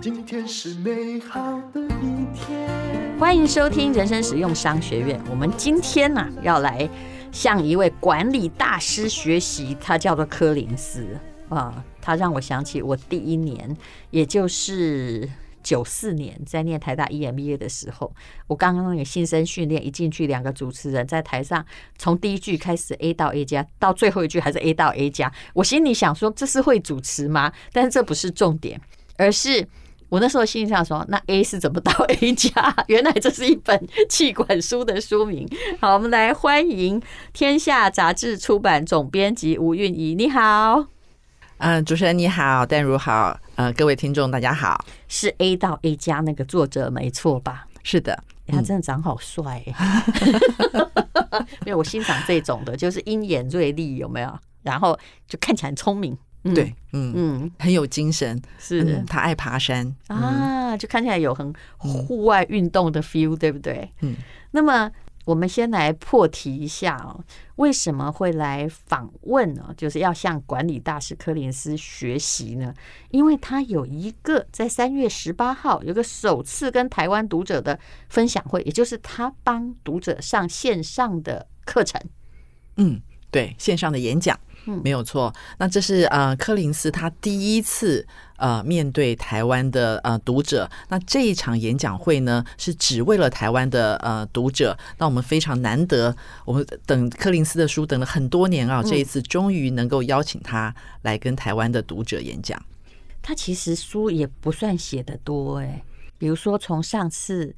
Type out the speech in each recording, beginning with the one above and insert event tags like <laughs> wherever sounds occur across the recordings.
今天是美好的一天。欢迎收听人生实用商学院。我们今天呢、要来向一位管理大师学习，他叫做柯林斯啊。他让我想起我第一年，也就是九四年，在念台大 EMBA 的时候，我刚刚那个新生训练一进去，两个主持人在台上，从第一句开始 A 到 A 加，到最后一句还是 A 到 A 加。我心里想说，这是会主持吗？但是这不是重点，而是。我那时候心里想说，那 A 是怎么到 A 加？<laughs> 原来这是一本气管书的书名。好，我们来欢迎天下杂志出版总编辑吴韵仪，你好。嗯，主持人你好，淡如好，呃，各位听众大家好。是 A 到 A 加那个作者没错吧？是的，他真的长好帅。<laughs> 没有，我欣赏这种的，就是鹰眼锐利，有没有？然后就看起来很聪明。对，嗯嗯，很有精神，是、嗯、他爱爬山啊，就看起来有很户外运动的 feel，、嗯、对不对？嗯，那么我们先来破题一下哦，为什么会来访问呢？就是要向管理大师柯林斯学习呢？因为他有一个在三月十八号有个首次跟台湾读者的分享会，也就是他帮读者上线上的课程。嗯，对，线上的演讲。没有错，那这是呃柯林斯他第一次呃面对台湾的呃读者，那这一场演讲会呢是只为了台湾的呃读者，那我们非常难得，我们等柯林斯的书等了很多年啊，这一次终于能够邀请他来跟台湾的读者演讲。他其实书也不算写的多哎，比如说从上次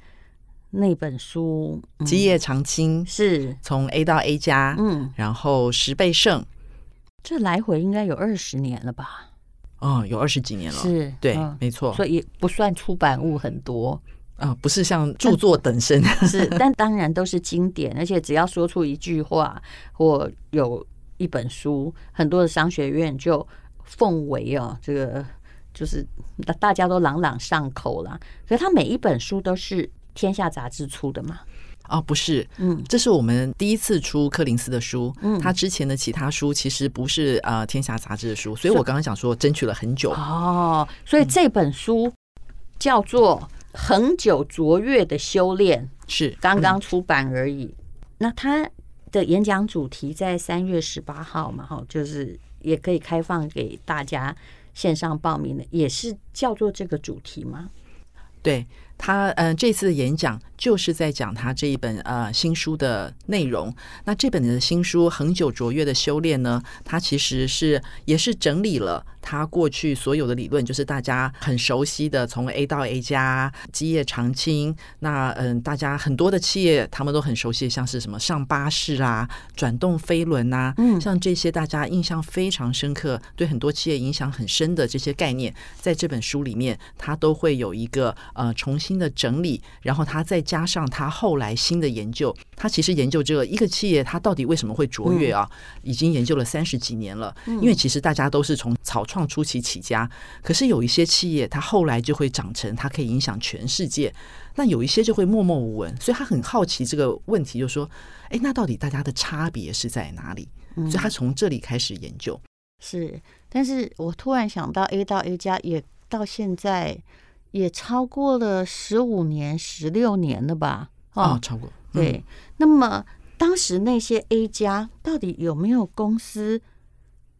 那本书《基业长青》是。从 A 到 A 加，嗯，然后十倍胜。这来回应该有二十年了吧？哦，有二十几年了，是对，嗯、没错，所以不算出版物很多啊、呃，不是像著作等身，<laughs> 是，但当然都是经典，而且只要说出一句话或有一本书，很多的商学院就奉为哦，这个就是大家都朗朗上口了。可是他每一本书都是天下杂志出的嘛？哦，不是，嗯，这是我们第一次出柯林斯的书，嗯，他之前的其他书其实不是呃天下杂志的书，所以我刚刚讲说争取了很久哦，所以这本书叫做《恒久卓越的修炼》，是刚刚出版而已。那他的演讲主题在三月十八号嘛，哈，就是也可以开放给大家线上报名的，也是叫做这个主题吗？对。他嗯，这次的演讲就是在讲他这一本呃新书的内容。那这本的新书《恒久卓越的修炼》呢，它其实是也是整理了他过去所有的理论，就是大家很熟悉的从 A 到 A 加、基业长青。那嗯、呃，大家很多的企业他们都很熟悉，像是什么上巴士啊、转动飞轮啊，嗯，像这些大家印象非常深刻，对很多企业影响很深的这些概念，在这本书里面，它都会有一个呃重新。新的整理，然后他再加上他后来新的研究，他其实研究这个一个企业，他到底为什么会卓越啊？已经研究了三十几年了。因为其实大家都是从草创初期起家，可是有一些企业，它后来就会长成，它可以影响全世界。那有一些就会默默无闻，所以他很好奇这个问题，就说：哎，那到底大家的差别是在哪里？所以他从这里开始研究。是，但是我突然想到，A 到 A 加也到现在。也超过了十五年、十六年了吧？哦，超过。对，那么当时那些 A 加到底有没有公司，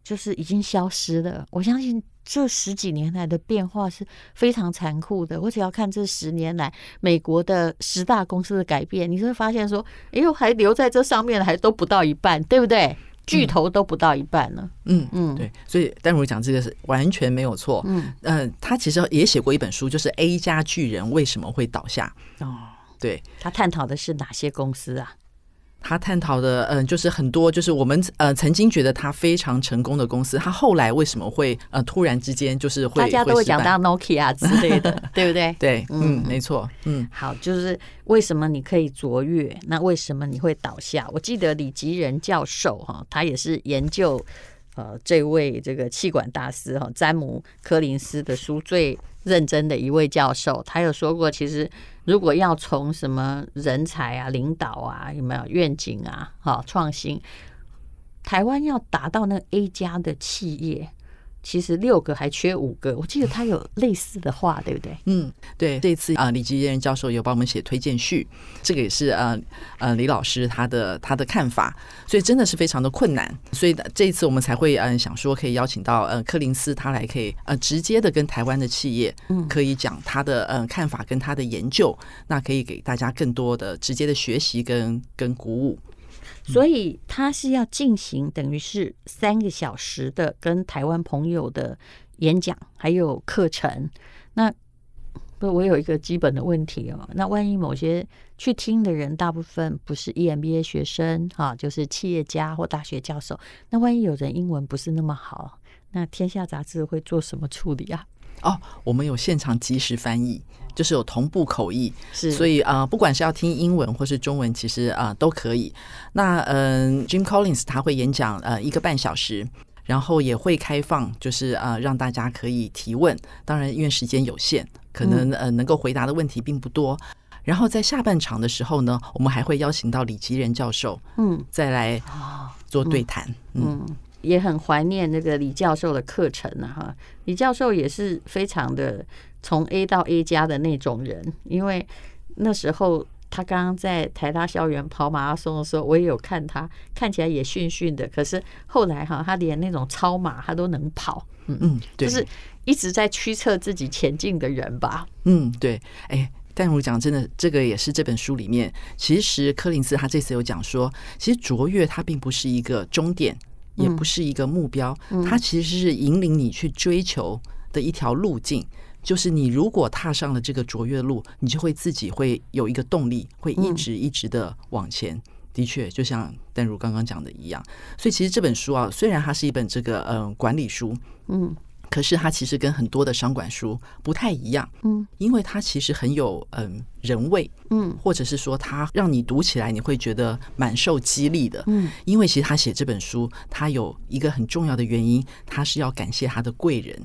就是已经消失了？我相信这十几年来的变化是非常残酷的。我只要看这十年来美国的十大公司的改变，你就会发现说，哎呦，还留在这上面的还都不到一半，对不对？巨头都不到一半了，嗯嗯，对，所以淡如讲这个是完全没有错，嗯嗯、呃，他其实也写过一本书，就是 A 加巨人为什么会倒下哦，对，他探讨的是哪些公司啊？他探讨的，嗯，就是很多，就是我们呃曾经觉得他非常成功的公司，他后来为什么会呃突然之间就是会，大家都会讲到 Nokia 之类的，对 <laughs> 不对？对，嗯，没错，嗯，好，就是为什么你可以卓越，那为什么你会倒下？我记得李吉仁教授哈，他也是研究呃这位这个气管大师哈詹姆柯林斯的书最认真的一位教授，他有说过，其实。如果要从什么人才啊、领导啊、有没有愿景啊、好创新，台湾要达到那 A 加的企业。其实六个还缺五个，我记得他有类似的话，对不对？嗯，对。这次啊，李吉仁教授有帮我们写推荐序，这个也是呃呃李老师他的他的看法，所以真的是非常的困难。所以这一次我们才会嗯想说可以邀请到呃柯林斯他来可以呃直接的跟台湾的企业嗯可以讲他的嗯看法跟他的研究，那可以给大家更多的直接的学习跟跟鼓舞。所以他是要进行等于是三个小时的跟台湾朋友的演讲，还有课程。那不，我有一个基本的问题哦。那万一某些去听的人大部分不是 EMBA 学生哈，就是企业家或大学教授，那万一有人英文不是那么好，那天下杂志会做什么处理啊？哦，我们有现场即时翻译。就是有同步口译，是，所以啊、呃，不管是要听英文或是中文，其实啊、呃、都可以。那嗯、呃、，Jim Collins 他会演讲呃一个半小时，然后也会开放，就是啊、呃、让大家可以提问。当然，因为时间有限，可能呃能够回答的问题并不多。嗯、然后在下半场的时候呢，我们还会邀请到李吉仁教授，嗯，再来做对谈，嗯也很怀念那个李教授的课程呢，哈，李教授也是非常的从 A 到 A 加的那种人，因为那时候他刚刚在台大校园跑马拉松的时候，我也有看他，看起来也逊逊的，可是后来哈，他连那种超马他都能跑，嗯嗯，对，就是一直在驱策自己前进的人吧，嗯，对，哎，但我讲真的，这个也是这本书里面，其实柯林斯他这次有讲说，其实卓越它并不是一个终点。也不是一个目标，它其实是引领你去追求的一条路径。就是你如果踏上了这个卓越路，你就会自己会有一个动力，会一直一直的往前。的确，就像淡如刚刚讲的一样。所以其实这本书啊，虽然它是一本这个嗯管理书，嗯。可是它其实跟很多的商管书不太一样，嗯，因为它其实很有嗯人味，嗯，或者是说它让你读起来你会觉得蛮受激励的，嗯，因为其实他写这本书，他有一个很重要的原因，他是要感谢他的贵人。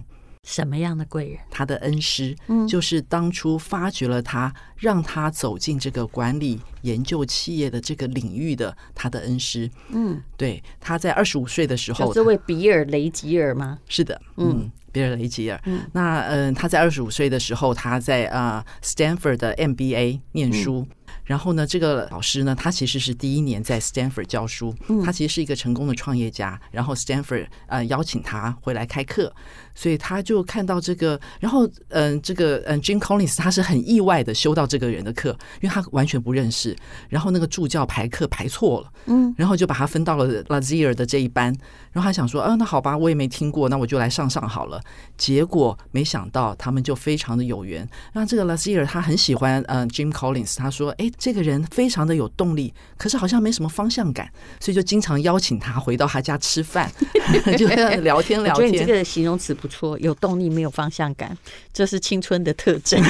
什么样的贵人？他的恩师，嗯，就是当初发掘了他，让他走进这个管理研究企业的这个领域的他的恩师，嗯，对，他在二十五岁的时候，这位比尔雷吉尔吗？是的，嗯，比尔雷吉尔，嗯，那嗯，他在二十五岁的时候，他在啊 Stanford 的 MBA 念书。嗯。然后呢，这个老师呢，他其实是第一年在 Stanford 教书，他其实是一个成功的创业家。然后 Stanford 呃邀请他回来开课，所以他就看到这个，然后嗯、呃，这个嗯 Jim Collins 他是很意外的修到这个人的课，因为他完全不认识。然后那个助教排课排错了，嗯，然后就把他分到了 Lazier 的这一班。然后他想说，啊，那好吧，我也没听过，那我就来上上好了。结果没想到他们就非常的有缘。让这个 Lazier 他很喜欢嗯、呃、Jim Collins，他说，哎。这个人非常的有动力，可是好像没什么方向感，所以就经常邀请他回到他家吃饭，<laughs> 就聊天聊天。你这个形容词不错，有动力没有方向感，这是青春的特征。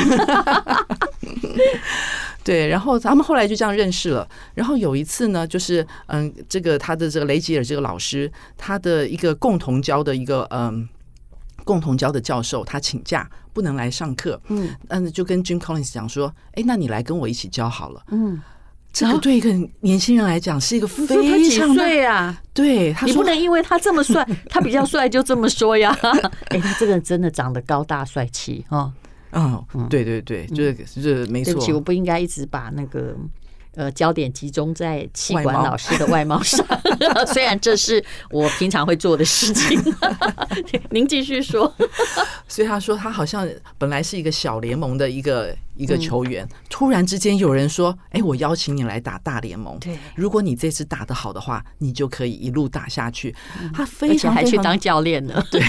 <laughs> 对，然后他们后来就这样认识了。然后有一次呢，就是嗯，这个他的这个雷吉尔这个老师，他的一个共同教的一个嗯。共同教的教授他请假不能来上课，嗯，嗯，就跟 Jim Collins 讲说，哎，那你来跟我一起教好了，嗯，这个对一个年轻人来讲是一个非常的，对啊，对，他你不能因为他这么帅，<laughs> 他比较帅就这么说呀，<laughs> 哎，他这个人真的长得高大帅气啊，嗯，对对对，就是就是没错，对不起，我不应该一直把那个。呃，焦点集中在气管老师的外貌上，<laughs> 虽然这是我平常会做的事情。您继续说。所以他说，他好像本来是一个小联盟的一个。一个球员突然之间有人说：“哎，我邀请你来打大联盟。对，如果你这次打得好的话，你就可以一路打下去。”他非常还去当教练呢，<laughs> 对，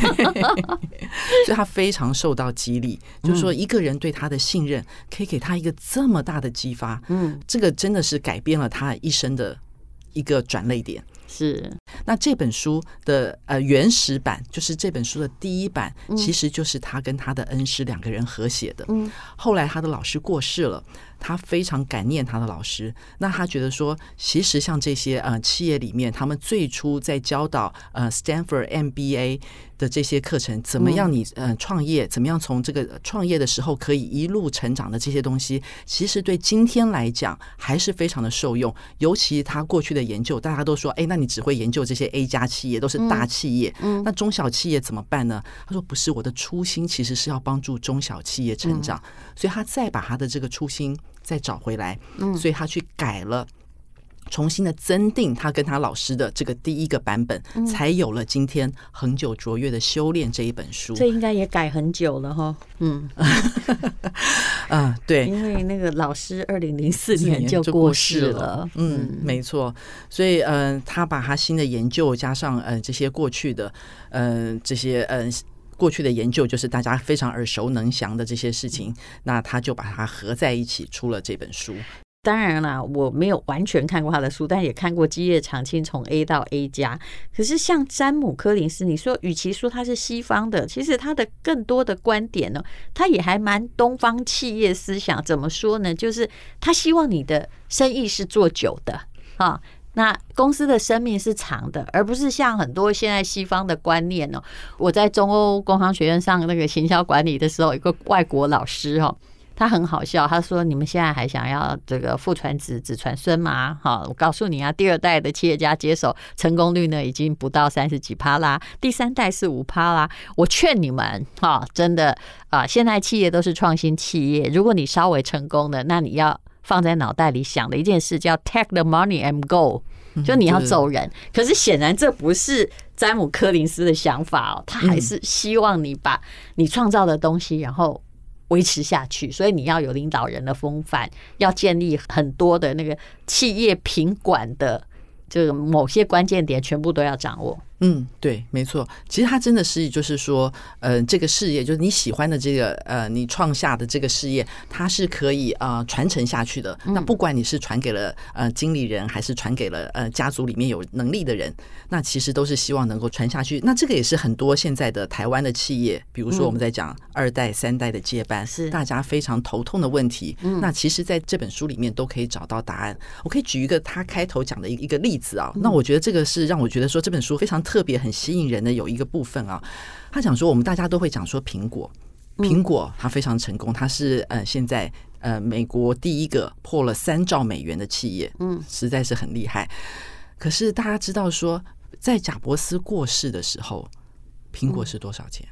<laughs> 所以他非常受到激励。就是说，一个人对他的信任，可以给他一个这么大的激发。嗯，这个真的是改变了他一生的一个转泪点。是，那这本书的呃原始版，就是这本书的第一版，其实就是他跟他的恩师两个人合写的。嗯，后来他的老师过世了。他非常感念他的老师，那他觉得说，其实像这些呃企业里面，他们最初在教导呃 Stanford MBA 的这些课程，怎么样你呃创业，怎么样从这个创业的时候可以一路成长的这些东西，其实对今天来讲还是非常的受用。尤其他过去的研究，大家都说，哎，那你只会研究这些 A 加企业，都是大企业。嗯，那中小企业怎么办呢？他说不是，我的初心其实是要帮助中小企业成长，嗯、所以他再把他的这个初心再找回来。嗯，所以他去改了。重新的增定他跟他老师的这个第一个版本，嗯、才有了今天恒久卓越的修炼这一本书。这应该也改很久了哈。嗯，<laughs> 啊，对，因为那个老师二零零四年就过世了。嗯，嗯没错。所以，嗯、呃，他把他新的研究加上呃这些过去的，嗯、呃，这些嗯、呃、过去的研究，就是大家非常耳熟能详的这些事情，那他就把它合在一起出了这本书。当然啦，我没有完全看过他的书，但也看过《基业长青从 A 到 A 加》。可是像詹姆·柯林斯，你说，与其说他是西方的，其实他的更多的观点呢，他也还蛮东方企业思想。怎么说呢？就是他希望你的生意是做久的啊，那公司的生命是长的，而不是像很多现在西方的观念哦。我在中欧工商学院上那个行销管理的时候，一个外国老师哦。他很好笑，他说：“你们现在还想要这个父传子，子传孙吗？好，我告诉你啊，第二代的企业家接手成功率呢，已经不到三十几趴啦，第三代是五趴啦。我劝你们，哈，真的啊，现在企业都是创新企业，如果你稍微成功的，那你要放在脑袋里想的一件事叫 take the money and go，就你要走人。可是显然这不是詹姆·柯林斯的想法哦，他还是希望你把你创造的东西，然后。”维持下去，所以你要有领导人的风范，要建立很多的那个企业品管的这个某些关键点，全部都要掌握。嗯，对，没错。其实他真的是，就是说，呃，这个事业，就是你喜欢的这个，呃，你创下的这个事业，它是可以呃传承下去的。那不管你是传给了呃经理人，还是传给了呃家族里面有能力的人，那其实都是希望能够传下去。那这个也是很多现在的台湾的企业，比如说我们在讲二代、三代的接班，是大家非常头痛的问题。那其实在这本书里面都可以找到答案。我可以举一个他开头讲的一一个例子啊。那我觉得这个是让我觉得说这本书非常。特别很吸引人的有一个部分啊，他讲说我们大家都会讲说苹果，苹果它非常成功，它是呃现在呃美国第一个破了三兆美元的企业，嗯，实在是很厉害。可是大家知道说，在贾伯斯过世的时候，苹果是多少钱？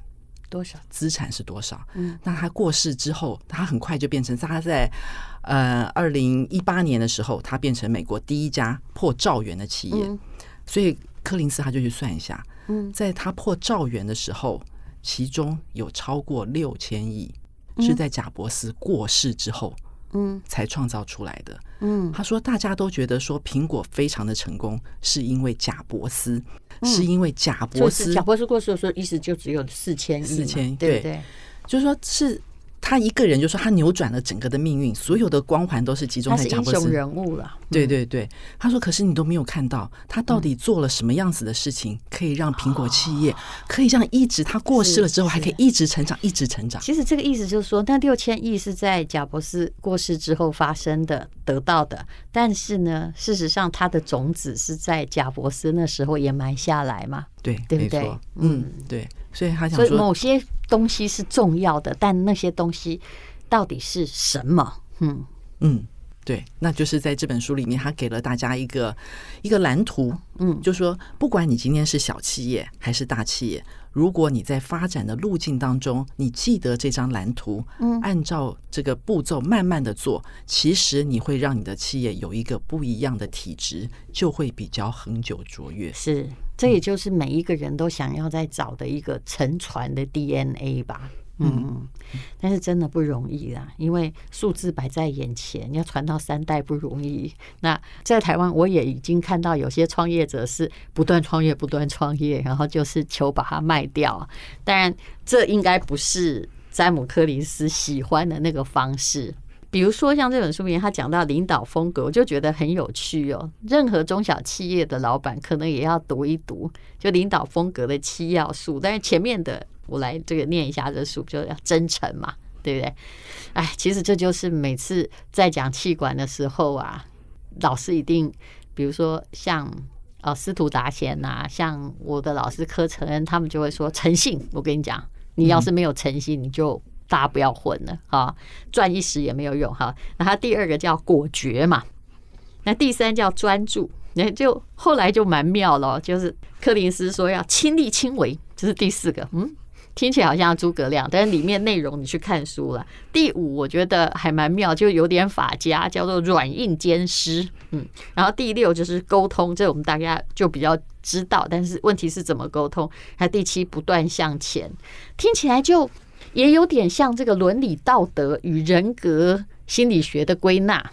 多少资产是多少？嗯，那他过世之后，他很快就变成他在呃二零一八年的时候，他变成美国第一家破兆元的企业，所以。柯林斯他就去算一下，嗯。在他破兆元的时候，其中有超过六千亿是在贾伯斯过世之后，嗯，才创造出来的。嗯，他说大家都觉得说苹果非常的成功，是因为贾伯斯，是因为贾伯斯，贾伯斯过世的时候，意思就只有四千亿，四千亿，对。对，就是说是。他一个人就说他扭转了整个的命运，所有的光环都是集中在贾伯斯。英雄人物了。对对对，他说：“可是你都没有看到他到底做了什么样子的事情，可以让苹果企业可以这样一直他过世了之后还可以一直成长，一直成长。”其实这个意思就是说，那六千亿是在贾伯斯过世之后发生的，得到的。但是呢，事实上他的种子是在贾伯斯那时候也埋下来嘛。对，对不对？嗯，对。所以他想说，所以某些东西是重要的，但那些东西到底是什么？嗯嗯，对，那就是在这本书里面，他给了大家一个一个蓝图。嗯，就说不管你今天是小企业还是大企业，如果你在发展的路径当中，你记得这张蓝图，嗯，按照这个步骤慢慢的做，其实你会让你的企业有一个不一样的体质，就会比较恒久卓越。是。这也就是每一个人都想要在找的一个沉船的 DNA 吧，嗯，但是真的不容易啦，因为数字摆在眼前，要传到三代不容易。那在台湾，我也已经看到有些创业者是不断创业、不断创业，然后就是求把它卖掉。当然，这应该不是詹姆·柯林斯喜欢的那个方式。比如说，像这本书里面，他讲到领导风格，我就觉得很有趣哦。任何中小企业的老板可能也要读一读，就领导风格的七要素。但是前面的，我来这个念一下这书，就要真诚嘛，对不对？哎，其实这就是每次在讲气管的时候啊，老师一定，比如说像哦司徒达贤呐，像我的老师柯承恩，他们就会说诚信。我跟你讲，你要是没有诚信，你就。大家不要混了哈，赚一时也没有用哈。那他第二个叫果决嘛，那第三叫专注，那就后来就蛮妙了，就是柯林斯说要亲力亲为，这是第四个，嗯。听起来好像诸葛亮，但是里面内容你去看书了。第五我觉得还蛮妙，就有点法家，叫做软硬兼施。嗯，然后第六就是沟通，这我们大家就比较知道，但是问题是怎么沟通？还第七不断向前，听起来就也有点像这个伦理道德与人格心理学的归纳。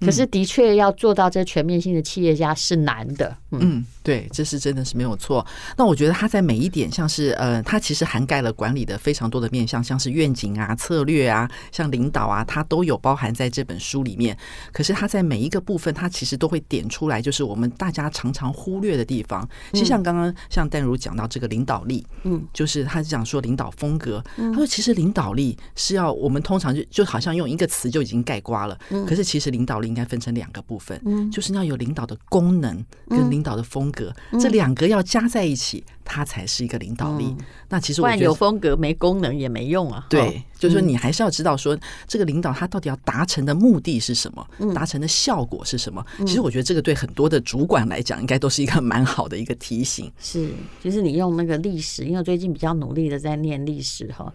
可是的确要做到这全面性的企业家是难的。嗯。嗯对，这是真的是没有错。那我觉得他在每一点，像是呃，他其实涵盖了管理的非常多的面向，像是愿景啊、策略啊、像领导啊，他都有包含在这本书里面。可是他在每一个部分，他其实都会点出来，就是我们大家常常忽略的地方。其实像刚刚像淡如讲到这个领导力，嗯，就是他讲说领导风格，他说其实领导力是要我们通常就就好像用一个词就已经概括了。可是其实领导力应该分成两个部分，嗯，就是要有领导的功能跟领导的风格。格这两个要加在一起，它才是一个领导力。嗯、那其实我觉得有风格没功能也没用啊。对，就是说你还是要知道说这个领导他到底要达成的目的是什么，达成的效果是什么。其实我觉得这个对很多的主管来讲，应该都是一个蛮好的一个提醒。是，就是你用那个历史，因为最近比较努力的在念历史哈，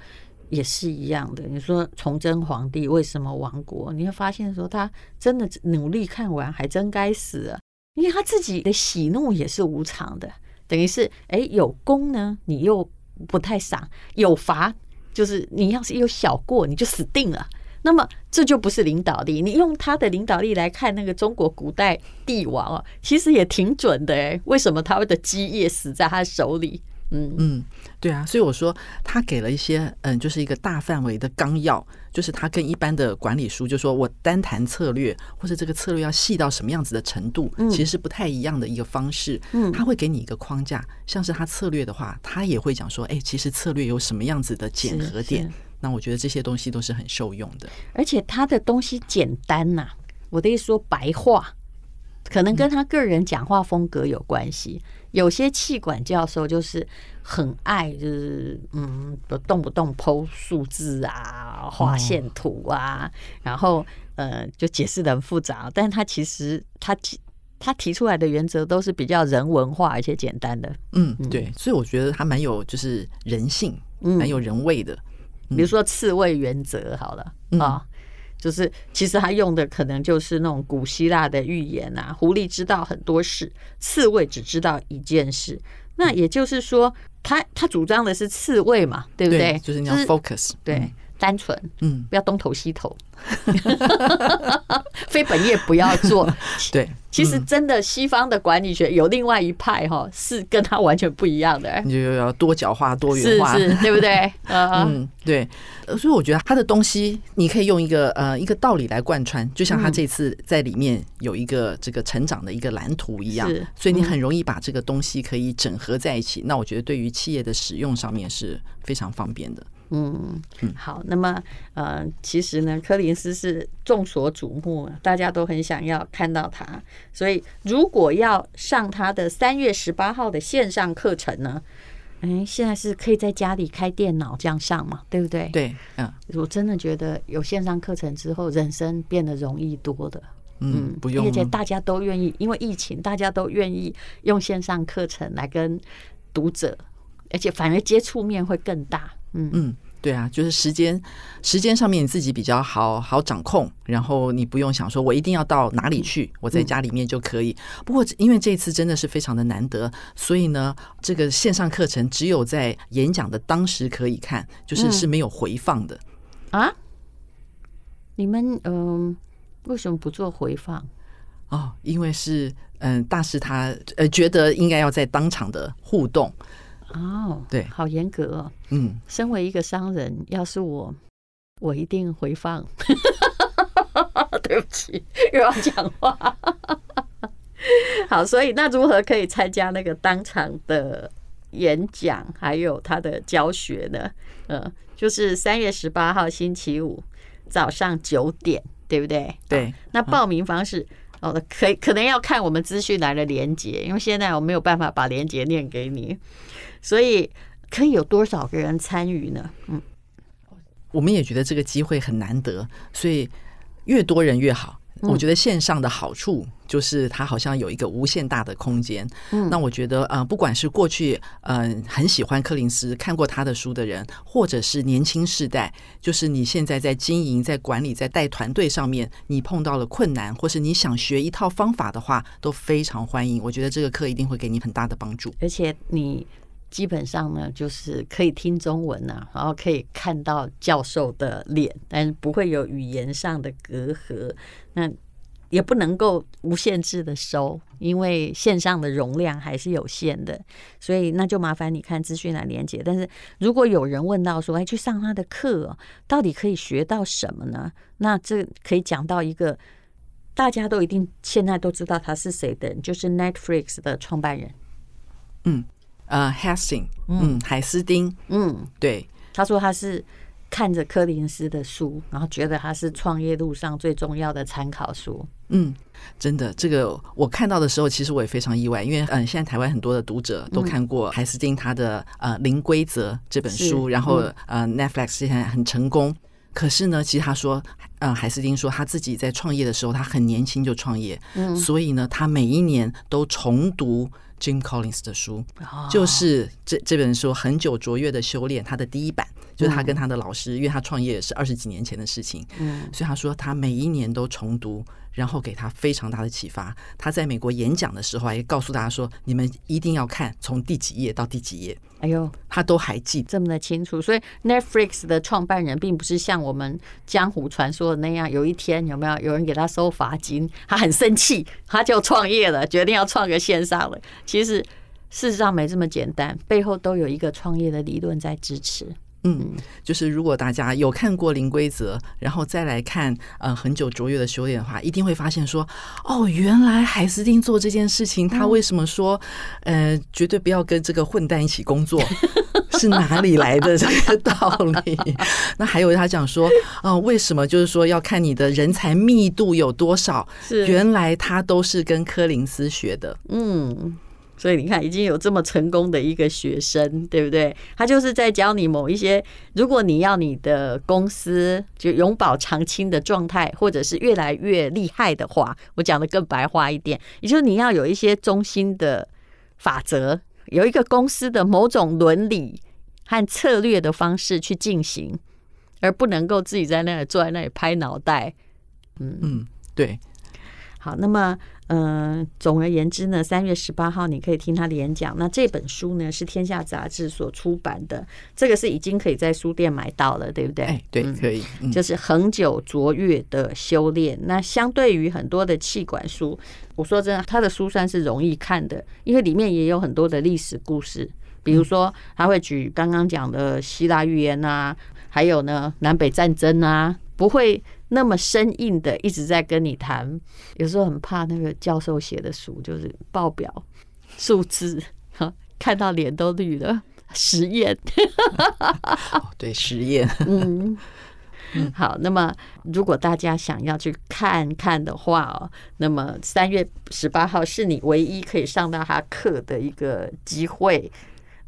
也是一样的。你说崇祯皇帝为什么亡国？你会发现说他真的努力看完，还真该死啊。因为他自己的喜怒也是无常的，等于是哎，有功呢，你又不太赏；有罚，就是你要是有小过，你就死定了。那么这就不是领导力。你用他的领导力来看那个中国古代帝王啊，其实也挺准的哎。为什么他的基业死在他手里？嗯嗯，对啊，所以我说他给了一些嗯，就是一个大范围的纲要，就是他跟一般的管理书，就说我单谈策略，或者这个策略要细到什么样子的程度，其实是不太一样的一个方式。嗯，他会给你一个框架，像是他策略的话，他也会讲说，哎，其实策略有什么样子的检核点。那我觉得这些东西都是很受用的，而且他的东西简单呐、啊，我的意思说白话，可能跟他个人讲话风格有关系。有些气管教授就是很爱，就是嗯，动不动 po 数字啊，画线图啊，然后呃，就解释的很复杂。但他其实他提他提出来的原则都是比较人文化而且简单的。嗯，对，所以我觉得他蛮有就是人性，蛮有人味的。比如说刺猬原则，好了啊。就是其实他用的可能就是那种古希腊的寓言啊，狐狸知道很多事，刺猬只知道一件事。那也就是说，他他主张的是刺猬嘛，对不对？就是你要 focus，对，单纯，嗯，不要东投西投，<laughs> 非本业不要做，<laughs> 对。其实真的，西方的管理学有另外一派哈，是跟他完全不一样的。你就要多角化、多元化，是是，对不对？<laughs> 嗯，对。所以我觉得他的东西，你可以用一个呃一个道理来贯穿，就像他这次在里面有一个这个成长的一个蓝图一样。所以你很容易把这个东西可以整合在一起。那我觉得对于企业的使用上面是非常方便的。嗯，好，那么呃，其实呢，柯林斯是众所瞩目，大家都很想要看到他，所以如果要上他的三月十八号的线上课程呢，哎，现在是可以在家里开电脑这样上嘛，对不对？对，嗯，我真的觉得有线上课程之后，人生变得容易多的，嗯，不用，而且大家都愿意，因为疫情，大家都愿意用线上课程来跟读者，而且反而接触面会更大。嗯嗯，对啊，就是时间时间上面你自己比较好好掌控，然后你不用想说我一定要到哪里去，我在家里面就可以。不过因为这次真的是非常的难得，所以呢，这个线上课程只有在演讲的当时可以看，就是是没有回放的啊。你们嗯，为什么不做回放？哦，因为是嗯，大师他呃觉得应该要在当场的互动。哦，oh, 对，好严格哦。嗯，身为一个商人，要是我，我一定回放。<laughs> 对不起，又要讲话。<laughs> 好，所以那如何可以参加那个当场的演讲，还有他的教学呢？呃，就是三月十八号星期五早上九点，对不对？对。那报名方式，哦，可可能要看我们资讯栏的连接，因为现在我没有办法把连接念给你。所以可以有多少个人参与呢？嗯，我们也觉得这个机会很难得，所以越多人越好。我觉得线上的好处就是它好像有一个无限大的空间。嗯，那我觉得呃，不管是过去嗯、呃、很喜欢柯林斯、看过他的书的人，或者是年轻世代，就是你现在在经营、在管理、在带团队上面，你碰到了困难，或是你想学一套方法的话，都非常欢迎。我觉得这个课一定会给你很大的帮助。而且你基本上呢，就是可以听中文啊，然后可以看到教授的脸，但是不会有语言上的隔阂。那也不能够无限制的收，因为线上的容量还是有限的，所以那就麻烦你看资讯来连接。但是如果有人问到说，哎，去上他的课，到底可以学到什么呢？那这可以讲到一个大家都一定现在都知道他是谁的人，就是 Netflix 的创办人。嗯，呃，Hastings，嗯，海斯丁，嗯，对，他说他是。看着柯林斯的书，然后觉得他是创业路上最重要的参考书。嗯，真的，这个我看到的时候，其实我也非常意外，因为嗯，现在台湾很多的读者都看过海斯汀他的呃《零规则》这本书，然后呃 Netflix 现在很成功。可是呢，其实他说，呃，海斯汀说他自己在创业的时候，他很年轻就创业，嗯，所以呢，他每一年都重读。Jim Collins 的书，就是这这本书《恒久卓越的修炼》，它的第一版就是他跟他的老师，因为他创业是二十几年前的事情，嗯，所以他说他每一年都重读。然后给他非常大的启发。他在美国演讲的时候，还告诉大家说：“你们一定要看从第几页到第几页。”哎呦，他都还记得这么的清楚。所以 Netflix 的创办人并不是像我们江湖传说的那样，有一天有没有有人给他收罚金，他很生气，他就创业了，决定要创个线上了。其实事实上没这么简单，背后都有一个创业的理论在支持。嗯，就是如果大家有看过《零规则》，然后再来看呃很久卓越的修炼的话，一定会发现说，哦，原来海斯汀做这件事情，他为什么说，呃，绝对不要跟这个混蛋一起工作，是哪里来的这个道理？<laughs> 那还有他讲说，哦、呃，为什么就是说要看你的人才密度有多少？是原来他都是跟柯林斯学的。嗯。所以你看，已经有这么成功的一个学生，对不对？他就是在教你某一些，如果你要你的公司就永葆长青的状态，或者是越来越厉害的话，我讲的更白话一点，也就是你要有一些中心的法则，有一个公司的某种伦理和策略的方式去进行，而不能够自己在那里坐在那里拍脑袋。嗯嗯，对。好，那么。嗯，总而言之呢，三月十八号你可以听他的演讲。那这本书呢是天下杂志所出版的，这个是已经可以在书店买到了，对不对？哎，对，可以。嗯，就是恒久卓越的修炼。那相对于很多的气管书，我说真的，他的书算是容易看的，因为里面也有很多的历史故事，比如说他会举刚刚讲的希腊寓言啊，还有呢南北战争啊，不会。那么生硬的一直在跟你谈，有时候很怕那个教授写的书就是报表、数字，看到脸都绿了。实验，<laughs> 对实验，<laughs> 嗯，好。那么如果大家想要去看看的话哦，那么三月十八号是你唯一可以上到他课的一个机会。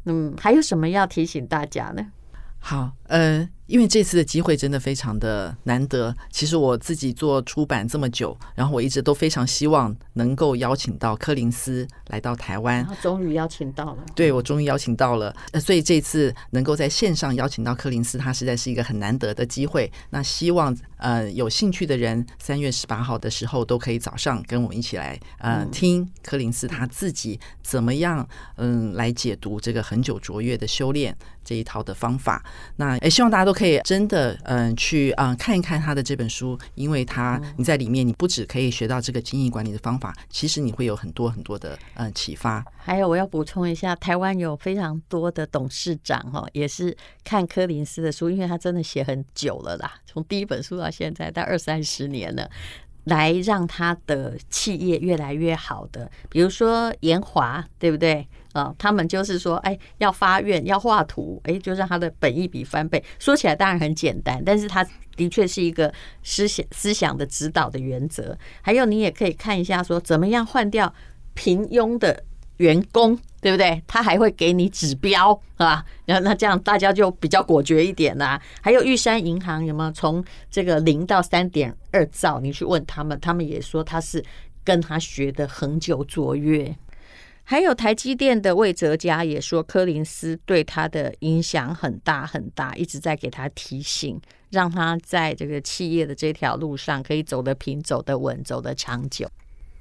嗯，还有什么要提醒大家呢？好，嗯。因为这次的机会真的非常的难得。其实我自己做出版这么久，然后我一直都非常希望能够邀请到柯林斯来到台湾。终于邀请到了，对，我终于邀请到了。所以这次能够在线上邀请到柯林斯，他实在是一个很难得的机会。那希望呃有兴趣的人，三月十八号的时候都可以早上跟我们一起来呃听柯林斯他自己怎么样嗯来解读这个很久卓越的修炼这一套的方法。那也希望大家都。可以真的嗯去啊看一看他的这本书，因为他你在里面你不只可以学到这个经营管理的方法，其实你会有很多很多的嗯启发。还有我要补充一下，台湾有非常多的董事长哈，也是看柯林斯的书，因为他真的写很久了啦，从第一本书到现在，大概二三十年了，来让他的企业越来越好的，比如说延华，对不对？啊，他们就是说，哎，要发愿，要画图，哎，就让他的本意比翻倍。说起来当然很简单，但是他的确是一个思想思想的指导的原则。还有，你也可以看一下，说怎么样换掉平庸的员工，对不对？他还会给你指标啊，然后那这样大家就比较果决一点啦。还有玉山银行有没有从这个零到三点二兆？你去问他们，他们也说他是跟他学的恒久卓越。还有台积电的魏哲家也说，柯林斯对他的影响很大很大，一直在给他提醒，让他在这个企业的这条路上可以走得平、走得稳、走得长久。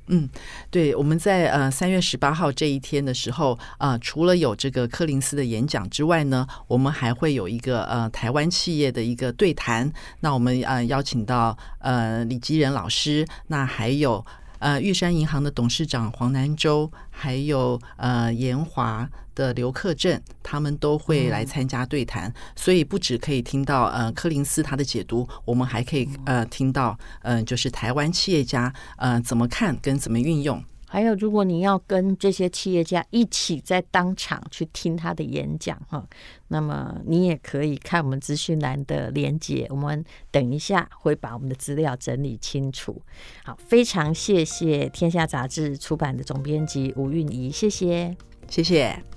嗯，对，我们在呃三月十八号这一天的时候、呃，除了有这个柯林斯的演讲之外呢，我们还会有一个呃台湾企业的一个对谈。那我们呃邀请到呃李吉仁老师，那还有。呃，玉山银行的董事长黄南洲，还有呃延华的刘克正，他们都会来参加对谈，嗯、所以不止可以听到呃柯林斯他的解读，我们还可以呃听到嗯、呃，就是台湾企业家呃怎么看跟怎么运用。还有，如果你要跟这些企业家一起在当场去听他的演讲哈，那么你也可以看我们资讯栏的连接。我们等一下会把我们的资料整理清楚。好，非常谢谢天下杂志出版的总编辑吴韵仪，谢谢，谢谢。